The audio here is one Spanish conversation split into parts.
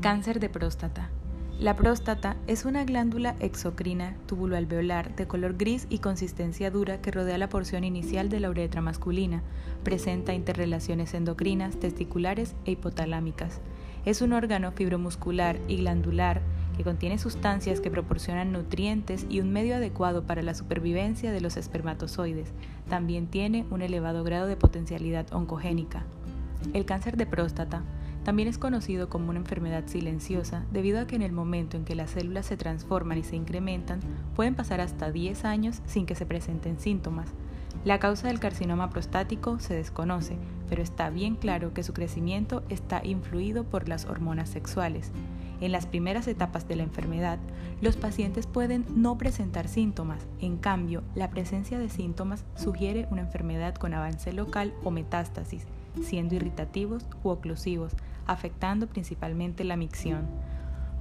Cáncer de próstata. La próstata es una glándula exocrina tubuloalveolar de color gris y consistencia dura que rodea la porción inicial de la uretra masculina. Presenta interrelaciones endocrinas, testiculares e hipotalámicas. Es un órgano fibromuscular y glandular que contiene sustancias que proporcionan nutrientes y un medio adecuado para la supervivencia de los espermatozoides. También tiene un elevado grado de potencialidad oncogénica. El cáncer de próstata también es conocido como una enfermedad silenciosa debido a que en el momento en que las células se transforman y se incrementan, pueden pasar hasta 10 años sin que se presenten síntomas. La causa del carcinoma prostático se desconoce, pero está bien claro que su crecimiento está influido por las hormonas sexuales. En las primeras etapas de la enfermedad, los pacientes pueden no presentar síntomas, en cambio, la presencia de síntomas sugiere una enfermedad con avance local o metástasis, siendo irritativos u oclusivos, afectando principalmente la micción.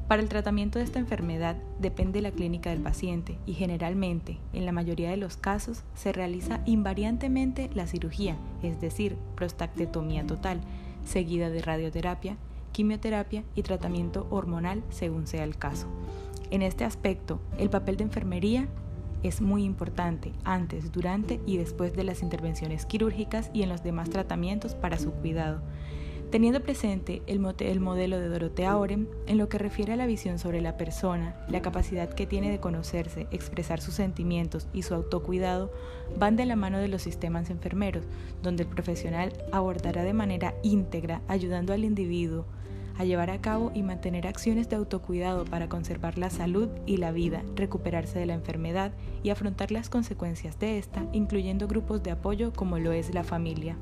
Para el tratamiento de esta enfermedad depende la clínica del paciente y generalmente, en la mayoría de los casos, se realiza invariantemente la cirugía, es decir, prostactetomía total, seguida de radioterapia, quimioterapia y tratamiento hormonal según sea el caso. En este aspecto, el papel de enfermería es muy importante antes, durante y después de las intervenciones quirúrgicas y en los demás tratamientos para su cuidado. Teniendo presente el, modelo de Dorotea Oren en lo que refiere a la visión sobre la persona, la capacidad que tiene de conocerse, expresar sus sentimientos y su autocuidado, van de la mano de los sistemas enfermeros, donde el profesional abordará de manera íntegra, ayudando al individuo a llevar a cabo y mantener acciones de autocuidado para conservar la salud y la vida, recuperarse de la enfermedad y afrontar las consecuencias de esta, incluyendo grupos de apoyo como lo es la familia.